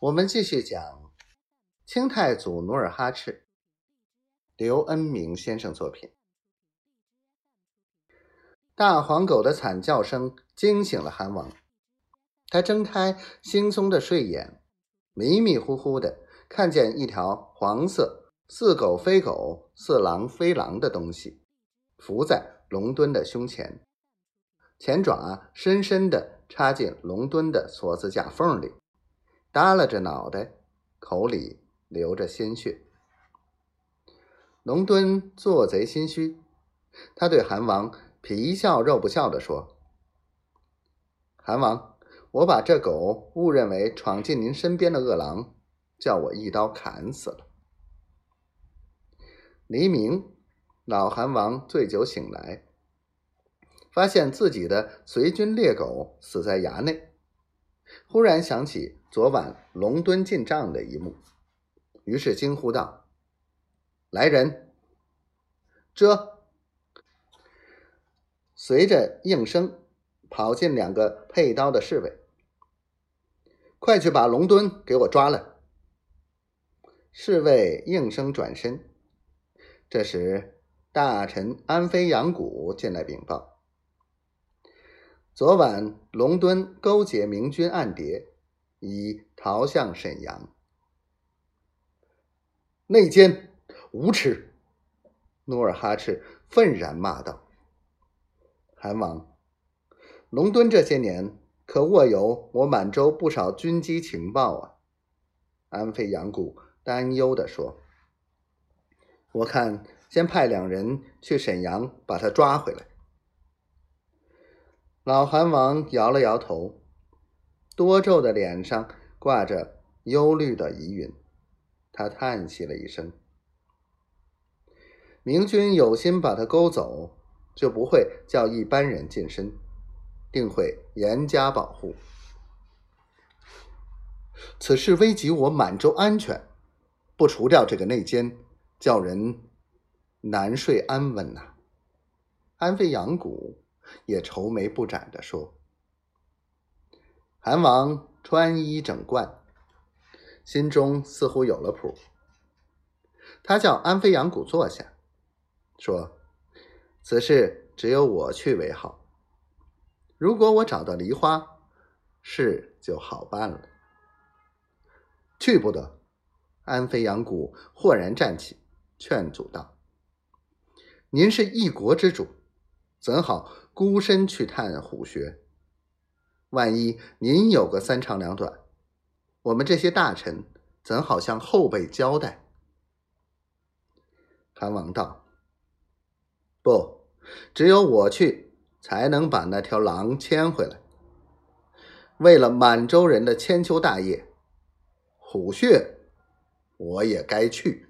我们继续讲清太祖努尔哈赤，刘恩明先生作品。大黄狗的惨叫声惊醒了韩王，他睁开惺忪的睡眼，迷迷糊糊的看见一条黄色、似狗非狗、似狼非狼的东西伏在龙墩的胸前，前爪深深的插进龙墩的锁子甲缝里。耷拉着脑袋，口里流着鲜血。龙敦做贼心虚，他对韩王皮笑肉不笑地说：“韩王，我把这狗误认为闯进您身边的恶狼，叫我一刀砍死了。”黎明，老韩王醉酒醒来，发现自己的随军猎狗死在衙内。忽然想起昨晚龙敦进帐的一幕，于是惊呼道：“来人！”这随着应声跑进两个佩刀的侍卫，快去把龙墩给我抓来！侍卫应声转身，这时大臣安飞杨谷进来禀报。昨晚，龙敦勾结明军暗谍，已逃向沈阳。内奸，无耻！努尔哈赤愤然骂道：“韩王，龙敦这些年可握有我满洲不少军机情报啊！”安飞杨谷担忧地说：“我看先派两人去沈阳把他抓回来。”老韩王摇了摇头，多皱的脸上挂着忧虑的疑云。他叹息了一声：“明君有心把他勾走，就不会叫一般人近身，定会严加保护。此事危及我满洲安全，不除掉这个内奸，叫人难睡安稳呐。”安飞扬谷。也愁眉不展地说：“韩王穿衣整冠，心中似乎有了谱。他叫安飞扬谷坐下，说：‘此事只有我去为好。如果我找到梨花，事就好办了。’去不得！”安飞扬谷豁然站起，劝阻道：“您是一国之主。”怎好孤身去探虎穴？万一您有个三长两短，我们这些大臣怎好向后辈交代？韩王道：“不，只有我去，才能把那条狼牵回来。为了满洲人的千秋大业，虎穴，我也该去。”